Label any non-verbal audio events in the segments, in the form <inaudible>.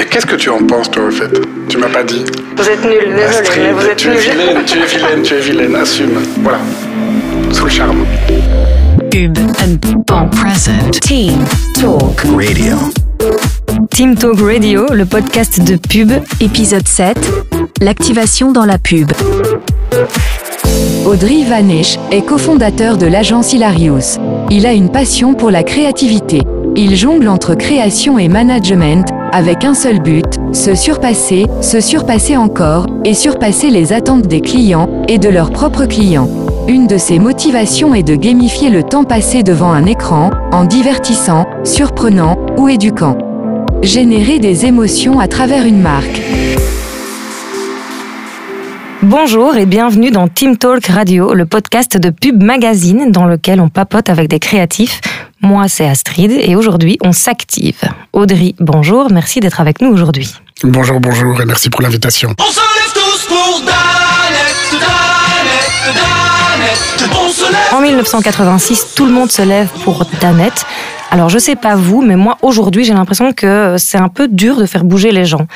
Mais qu'est-ce que tu en penses, toi, au fait? Tu m'as pas dit. Vous êtes nul, désolé, Astrid, mais vous êtes tu es nul. vilaine, tu es vilaine, tu es vilaine, assume. Voilà. Sous le charme. Pub and Pan Present. Team Talk. Radio. Team Talk Radio, le podcast de pub, Épisode 7. L'activation dans la pub. Audrey Vanish est cofondateur de l'agence Hilarious. Il a une passion pour la créativité. Il jongle entre création et management, avec un seul but, se surpasser, se surpasser encore, et surpasser les attentes des clients et de leurs propres clients. Une de ses motivations est de gamifier le temps passé devant un écran, en divertissant, surprenant ou éduquant. Générer des émotions à travers une marque. Bonjour et bienvenue dans Team Talk Radio, le podcast de Pub Magazine dans lequel on papote avec des créatifs. Moi, c'est Astrid et aujourd'hui, on s'active. Audrey, bonjour, merci d'être avec nous aujourd'hui. Bonjour, bonjour, et merci pour l'invitation. On se lève tous pour Danette, Danette, Danette. On se lève. En 1986, tout le monde se lève pour Danette. Alors je sais pas vous, mais moi aujourd'hui j'ai l'impression que c'est un peu dur de faire bouger les gens.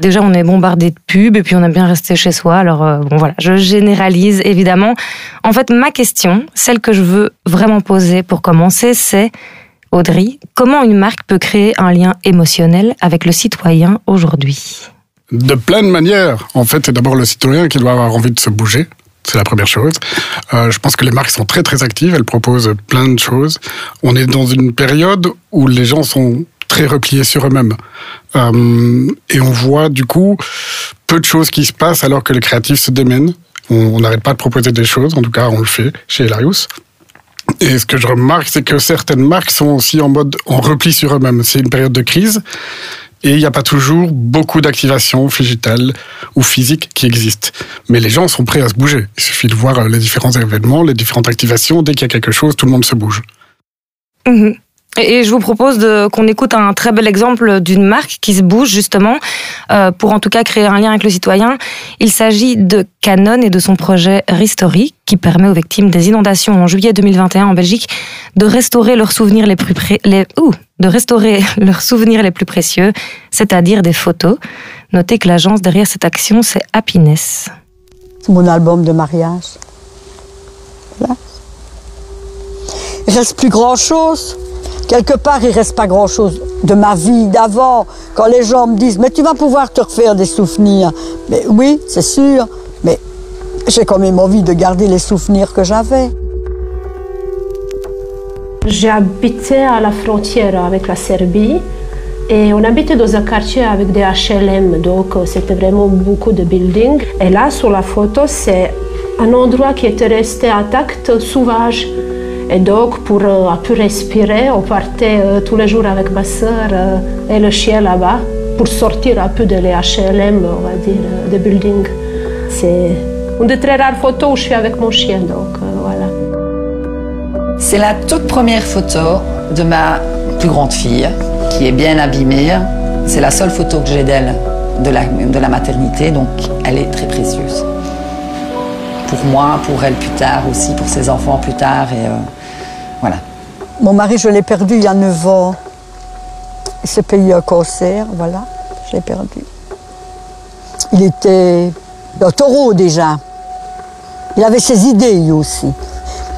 Déjà on est bombardé de pubs et puis on aime bien rester chez soi. Alors euh, bon voilà, je généralise évidemment. En fait ma question, celle que je veux vraiment poser pour commencer, c'est Audrey, comment une marque peut créer un lien émotionnel avec le citoyen aujourd'hui? De plein de manières. En fait, c'est d'abord le citoyen qui doit avoir envie de se bouger. C'est la première chose. Euh, je pense que les marques sont très très actives, elles proposent plein de choses. On est dans une période où les gens sont très repliés sur eux-mêmes. Euh, et on voit du coup peu de choses qui se passent alors que les créatifs se démènent. On n'arrête pas de proposer des choses, en tout cas on le fait chez Hilarious. Et ce que je remarque, c'est que certaines marques sont aussi en mode en repli sur eux-mêmes. C'est une période de crise. Et il n'y a pas toujours beaucoup d'activations digitales ou physiques qui existent. Mais les gens sont prêts à se bouger. Il suffit de voir euh, les différents événements, les différentes activations. Dès qu'il y a quelque chose, tout le monde se bouge. Mhm. Et je vous propose qu'on écoute un très bel exemple d'une marque qui se bouge justement euh, pour en tout cas créer un lien avec le citoyen. Il s'agit de Canon et de son projet Restory qui permet aux victimes des inondations en juillet 2021 en Belgique de restaurer leurs souvenirs les plus de restaurer <laughs> leurs souvenirs les plus précieux, c'est-à-dire des photos. Notez que l'agence derrière cette action c'est Happiness. C'est mon album de mariage. Voilà. Il reste plus grand chose. Quelque part, il reste pas grand chose de ma vie d'avant. Quand les gens me disent, mais tu vas pouvoir te refaire des souvenirs. Mais oui, c'est sûr. Mais j'ai quand même envie de garder les souvenirs que j'avais. Habité à la frontière avec la Serbie et on habitait dans un quartier avec des HLM, donc euh, c'était vraiment beaucoup de buildings. Et là, sur la photo, c'est un endroit qui était resté intact, sauvage. Et donc, pour euh, un peu respirer, on partait euh, tous les jours avec ma soeur et le chien là-bas pour sortir un peu de les HLM, on va dire, des buildings. C'est une des très rares photos où je suis avec mon chien, donc euh, voilà. C'est la toute première photo de ma plus grande fille, qui est bien abîmée. C'est la seule photo que j'ai d'elle de la, de la maternité, donc elle est très précieuse. Pour moi, pour elle plus tard aussi, pour ses enfants plus tard. Et euh, voilà. Mon mari, je l'ai perdu il y a 9 ans. Il s'est payé un cancer, voilà, je l'ai perdu. Il était un taureau déjà. Il avait ses idées lui aussi.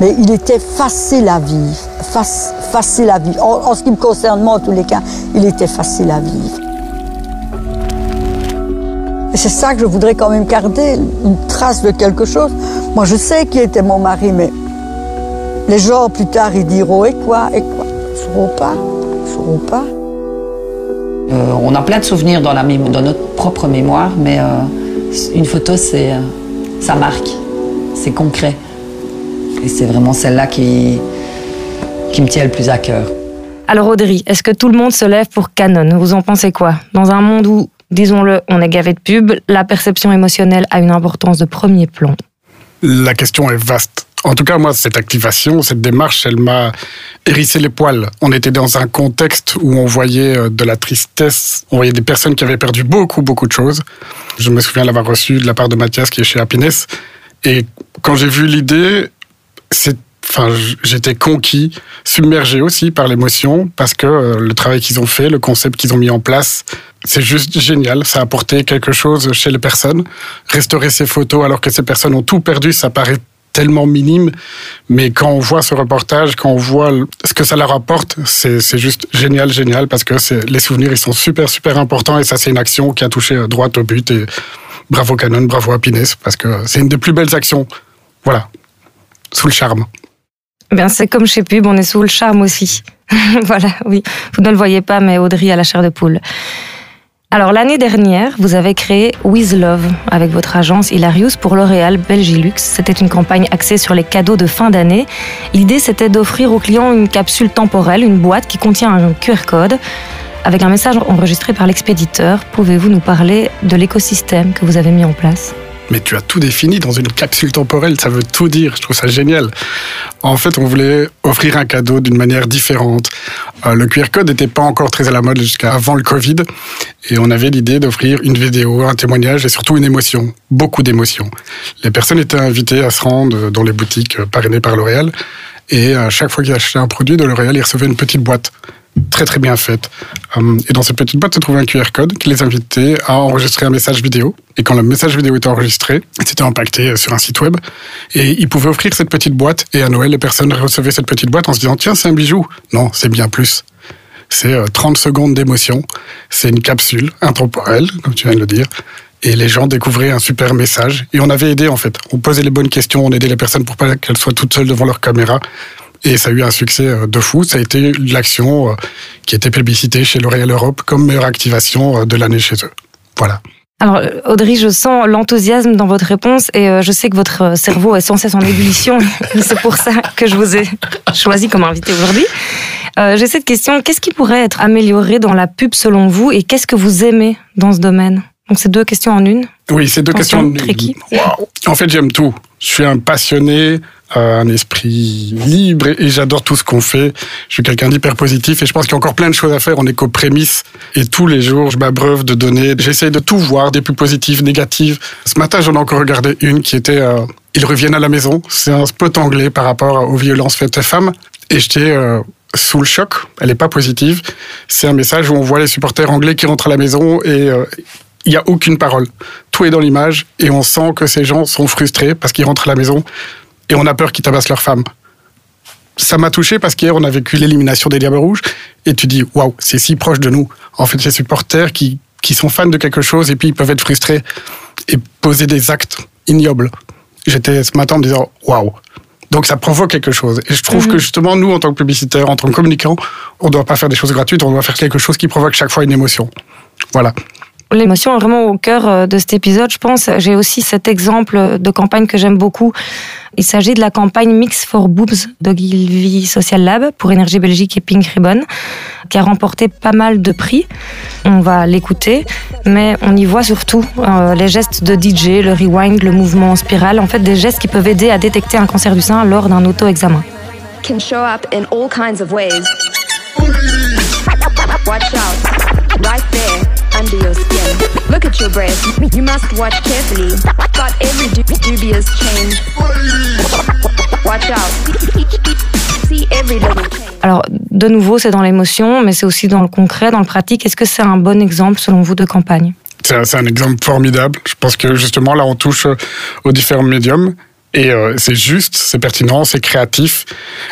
Mais il était facile à vivre. Fac- facile à vivre. En, ce qui me concerne, moi, en tous les cas, il était facile à vivre. C'est ça que je voudrais quand même garder, une trace de quelque chose. Moi, je sais qui était mon mari, mais les gens, plus tard, ils diront, et quoi, et quoi? Ils sauront pas, ils sauront pas. Euh, on a plein de souvenirs dans notre propre mémoire, mais euh, une photo, c'est, euh, ça marque, c'est concret. Et c'est vraiment celle-là qui, qui me tient le plus à cœur. Alors Audrey, est-ce que tout le monde se lève pour Canon? Vous en pensez quoi? Dans un monde où, disons-le, on est gavé de pubs, la perception émotionnelle a une importance de premier plan. La question est vaste. En tout cas, moi, cette activation, cette démarche, elle m'a hérissé les poils. On était dans un contexte où on voyait euh, de la tristesse, on voyait des personnes qui avaient perdu beaucoup, beaucoup de choses. Je me souviens l'avoir reçu de la part de Mathias, qui est chez Happiness. Et quand j'ai vu l'idée, c'est enfin, j'étais conquis, submergé aussi par l'émotion, parce que euh, le travail qu'ils ont fait, le concept qu'ils ont mis en place, c'est juste génial. Ça a apporté quelque chose chez les personnes. Restaurer ces photos alors que ces personnes ont tout perdu, ça paraît tellement minime, mais quand on voit ce reportage, quand on voit ce que ça leur apporte, c'est juste génial, génial, parce que les souvenirs, ils sont super, super importants, et ça, c'est une action qui a touché euh, droit au but, et bravo Canon, bravo Happiness, parce que c'est une des plus belles actions. Voilà, sous le charme. Bien, c'est comme chez Pub, on est sous le charme aussi. <laughs> voilà, oui. Vous ne le voyez pas, mais Audrey a la chair de poule. Alors, l'année dernière, vous avez créé With Love avec votre agence Hilarious pour L'Oréal Belgilux. C'était une campagne axée sur les cadeaux de fin d'année. L'idée, c'était d'offrir aux clients une capsule temporelle, une boîte qui contient un QR code avec un message enregistré par l'expéditeur. Pouvez-vous nous parler de l'écosystème que vous avez mis en place? Mais tu as tout défini dans une capsule temporelle, ça veut tout dire, je trouve ça génial. En fait, on voulait offrir un cadeau d'une manière différente. Euh, le QR code n'était pas encore très à la mode jusqu'à avant le Covid, et on avait l'idée d'offrir une vidéo, un témoignage et surtout une émotion, beaucoup d'émotions. Les personnes étaient invitées à se rendre dans les boutiques euh, parrainées par L'Oréal, et à chaque fois qu'ils achetaient un produit de L'Oréal, ils recevaient une petite boîte très très bien faite. Hum, Et dans cette petite boîte se trouvait un QR code qui les invitait à enregistrer un message vidéo. Et quand le message vidéo était enregistré, c'était impacté sur un site web. Et ils pouvaient offrir cette petite boîte. Et à Noël, les personnes recevaient cette petite boîte en se disant Tiens, c'est un bijou. Non, c'est bien plus. C'est euh, 30 secondes d'émotion. C'est une capsule intemporelle, comme tu viens de le dire. Et les gens découvraient un super message. Et on avait aidé, en fait. On posait les bonnes questions, on aidait les personnes pour pas qu'elles soient toutes seules devant leur caméra. Et ça a eu un succès euh, de fou. Ça a été l'action euh, qui était plébiscitée chez L'Oréal Europe comme meilleure activation euh, de l'année chez eux. Voilà. Alors, Audrey, je sens l'enthousiasme dans votre réponse et je sais que votre cerveau est sans cesse en ébullition. <laughs> C'est pour ça que je vous ai choisi comme invité aujourd'hui. Euh, J'ai cette question. Qu'est-ce qui pourrait être amélioré dans la pub selon vous et qu'est-ce que vous aimez dans ce domaine? Donc, c'est deux questions en une. Oui, c'est deux Attention, questions. tricky. Waouh. En fait, j'aime tout. Je suis un passionné, un esprit libre et, j'adore tout ce qu'on fait. Je suis quelqu'un d'hyper positif et je pense qu'il y a encore plein de choses à faire. On est qu'aux prémices et tous les jours, je m'abreuve de données. J'essaye de tout voir, des plus positives, négatives. Ce matin, j'en ai encore regardé une qui était euh, Ils reviennent à la maison. C'est un spot anglais par rapport aux violences faites aux femmes. Et j'étais euh, sous le choc. Elle n'est pas positive. C'est un message où on voit les supporters anglais qui rentrent à la maison et euh, il n'y a aucune parole. Tout est dans l'image et on sent que ces gens sont frustrés parce qu'ils rentrent à la maison et on a peur qu'ils tabassent leur femme. Ça m'a touché parce qu'hier on a vécu l'élimination des Diables Rouges et tu dis waouh, c'est si proche de nous. En fait, ces supporters qui, qui sont fans de quelque chose et puis ils peuvent être frustrés et poser des actes ignobles. J'étais ce matin en me disant waouh. Donc ça provoque quelque chose. Et je trouve que justement, nous, en tant que publicitaires, en tant que communicants, on ne doit pas faire des choses gratuites, on doit faire quelque chose qui provoque chaque fois une émotion. Voilà. L'émotion est vraiment au cœur euh, de cet épisode, je pense. J'ai aussi cet exemple de campagne que j'aime beaucoup. Il s'agit de la campagne Mix for Boobs de Gilvy Social Lab pour Énergie Belgique et Pink Ribbon, qui a remporté pas mal de prix. On va l'écouter, mais on y voit surtout euh, les gestes de DJ, le rewind, le mouvement en spirale, en fait des gestes qui peuvent aider à détecter un cancer du sein lors d'un auto-examen. Under your skin. Look at your breast, you must watch carefully. Got every du- dubious change. Watch out, see every little change. Alors, de nouveau, c'est dans l'émotion, mais c'est aussi dans le concret, dans le pratique. Est-ce que c'est un bon exemple, selon vous, de campagne? C'est un, c'est un exemple formidable. Je pense que justement, là, on touche euh, aux différents médiums. Et euh, c'est juste, c'est pertinent, c'est créatif.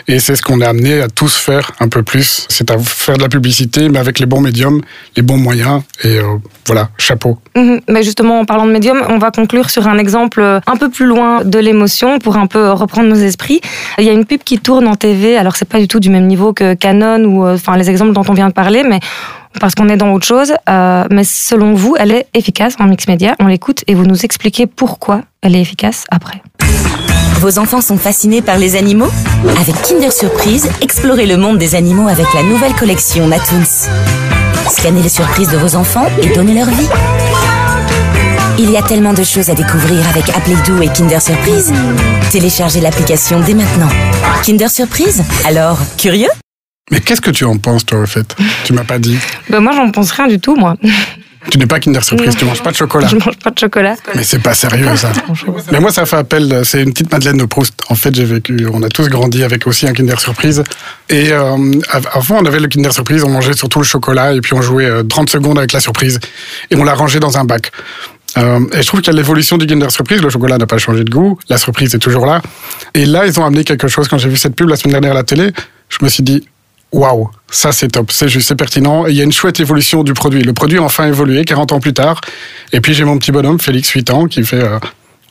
Et c'est ce qu'on est amené à tous faire un peu plus. C'est à faire de la publicité, mais avec les bons médiums, les bons moyens. Et euh, voilà, chapeau. Mhm. Mais justement, en parlant de médium, on va conclure sur un exemple euh, un peu plus loin de l'émotion pour un peu reprendre nos esprits. Il y a une pub qui tourne en TV. Alors, c'est pas du tout du même niveau que Canon ou euh, enfin les exemples dont on vient de parler, mais parce qu'on est dans autre chose. Euh, mais selon vous, elle est efficace en mix média? On l'écoute et vous nous expliquez pourquoi elle est efficace après. Vos enfants sont fascinés par les animaux? Avec Kinder Surprise, explorez le monde des animaux avec la nouvelle collection Natoons. Scannez les surprises de vos enfants et donnez leur vie. Il y a tellement de choses à découvrir avec Appledoo et Kinder Surprise. Téléchargez l'application dès maintenant. Kinder Surprise? Alors, curieux? Mais qu'est-ce que tu en penses, toi, au fait? Tu m'as pas dit. Ben moi, j'en pense rien du tout, moi. <laughs> Tu n'es pas Kinder Surprise, Non. tu manges pas de chocolat. Je mange pas de chocolat. Mais c'est pas sérieux ça. <laughs> Mais moi ça fait appel, c'est une petite Madeleine de Proust. En fait j'ai vécu, on a tous grandi avec aussi un Kinder Surprise. Et euh, av- avant on avait le Kinder Surprise, on mangeait surtout le chocolat et puis on jouait euh, 30 secondes avec la surprise. Et on l'a rangé dans un bac. Euh, et je trouve qu'il y a l'évolution du Kinder Surprise, le chocolat n'a pas changé de goût, la surprise est toujours là. Et là ils ont amené quelque chose, quand j'ai vu cette pub la semaine dernière à la télé, je me suis dit, waouh, ça c'est top, c'est juste, c'est pertinent. Il y a une chouette évolution du produit. Le produit a enfin évolué 40 ans plus tard. Et puis j'ai mon petit bonhomme, Félix, 8 ans, qui fait euh,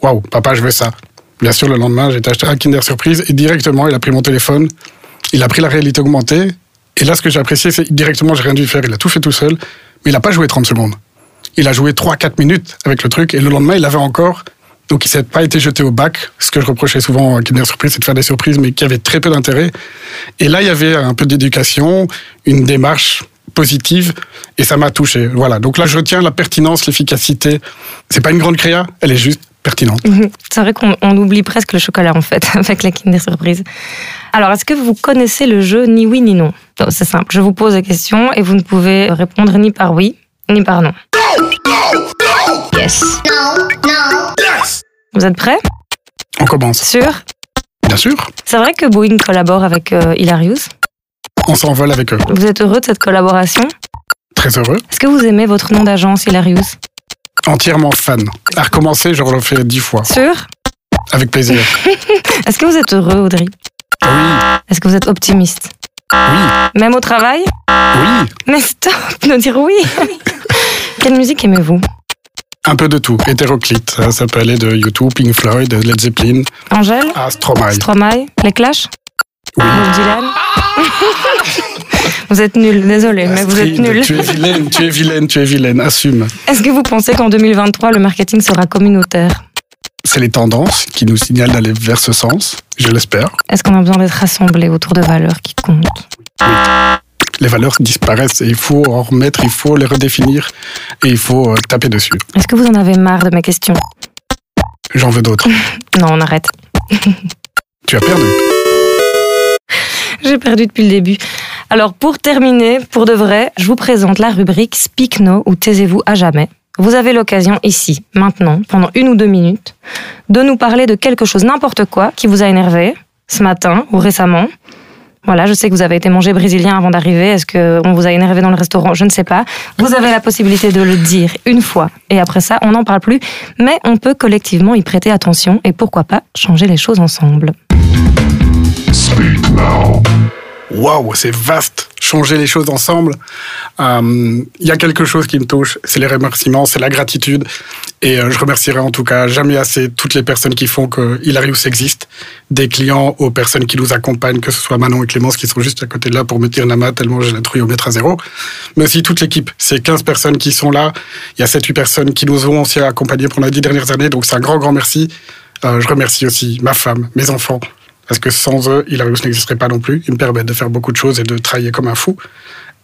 waouh, papa, je veux ça. Bien sûr, le lendemain, j'ai été acheter un Kinder Surprise et directement, il a pris mon téléphone, il a pris la réalité augmentée. Et là, ce que j'ai apprécié, c'est directement, j'ai rien dû faire, il a tout fait tout seul, mais il n'a pas joué 30 secondes. Il a joué 3-4 minutes avec le truc et le lendemain, il l'avait encore. Donc, il s'est pas été jeté au bac. Ce que je reprochais souvent à Kinder Surprise, c'est de faire des surprises, mais qui avaient très peu d'intérêt. Et là, il y avait un peu d'éducation, une démarche positive, et ça m'a touché. Voilà. Donc là, je retiens la pertinence, l'efficacité. C'est pas une grande créa, elle est juste pertinente. Mhm. C'est vrai qu'on on oublie presque le chocolat en fait <laughs> avec la Kinder Surprise. Alors, est-ce que vous connaissez le jeu ni oui ni non? C'est simple, je vous pose des questions et vous ne pouvez répondre ni par oui ni par non. Yes. Vous êtes prêts? On commence. Sûr? Bien sûr, C'est vrai que Boeing collabore avec euh, Hilarious? on s'envole avec eux. Vous êtes heureux de cette collaboration? Très heureux, Est-ce que vous aimez votre nom d'agence Hilarious? Entièrement fan. À recommencer, je refais dix fois, Sûr? Avec plaisir. <laughs> <laughs> Est-ce que vous êtes heureux Audrey? Oui, Est-ce que vous êtes optimiste? Oui, Même au travail? Oui. Mais stop de dire oui. <laughs> Quelle musique aimez-vous? Un peu de tout. Hétéroclite. Ça, ça peut aller de YouTube, Pink Floyd, Led Zeppelin, Angèle à Stromae. Stromae Les Clash? Oui. Bob Dylan? Vous êtes nul, désolé, mais vous êtes nul. Tu es vilaine, tu es vilaine, tu es vilaine. Assume. Est-ce que vous pensez qu'en 2023, le marketing sera communautaire? C'est les tendances qui nous signalent d'aller vers ce sens. Je l'espère. Est-ce qu'on a besoin d'être rassemblés autour de valeurs qui comptent? Les valeurs disparaissent et il faut en remettre, il faut les redéfinir et il faut euh, taper dessus. Est-ce que vous en avez marre de mes questions? J'en veux d'autres. <laughs> Non, on arrête. <laughs> Tu as perdu. <laughs> J'ai perdu depuis le début. Alors, pour terminer, pour de vrai, je vous présente la rubrique Speak No ou Taisez-vous à jamais. Vous avez l'occasion ici, maintenant, pendant une ou deux minutes, de nous parler de quelque chose, n'importe quoi, qui vous a énervé, ce matin ou récemment. Voilà, je sais que vous avez été mangé brésilien avant d'arriver. Est-ce qu'on vous a énervé dans le restaurant? Je ne sais pas. Vous avez la possibilité de le dire une fois. Et après ça, on n'en parle plus. Mais on peut collectivement y prêter attention et pourquoi pas changer les choses ensemble. Waouh, c'est vaste. Changer les choses ensemble. Euh, Il y a quelque chose qui me touche, c'est les remerciements, c'est la gratitude. Et euh, je remercierai en tout cas jamais assez toutes les personnes qui font que Hilarious existe, des clients aux personnes qui nous accompagnent, que ce soit Manon et Clémence qui sont juste à côté de là pour me dire Nama tellement j'ai la trouille au mètre à zéro, mais aussi toute l'équipe. C'est 15 personnes qui sont là. Il y a 7-8 personnes qui nous ont aussi accompagnés pendant les 10 dernières années, donc c'est un grand, grand merci. Euh, je remercie aussi ma femme, mes enfants, parce que sans eux, Hilarious n'existerait pas non plus. Ils me permettent de faire beaucoup de choses et de travailler comme un fou.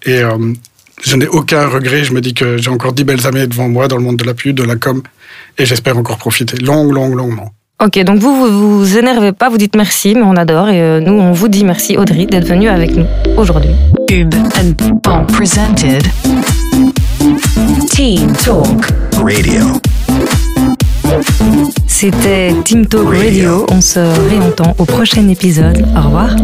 Et euh, je n'ai aucun regret. Je me dis que j'ai encore dix belles années devant moi dans le monde de la pub, de la com, et j'espère encore profiter. Long, long, longuement. Ok, donc vous, vous vous énervez pas, vous dites merci, mais on adore. Et euh, nous, on vous dit merci, Audrey, d'être venue avec nous aujourd'hui. Ube and Bon presented Team Talk Radio. C'était Team Talk Radio. On se réentend au prochain épisode. Au revoir.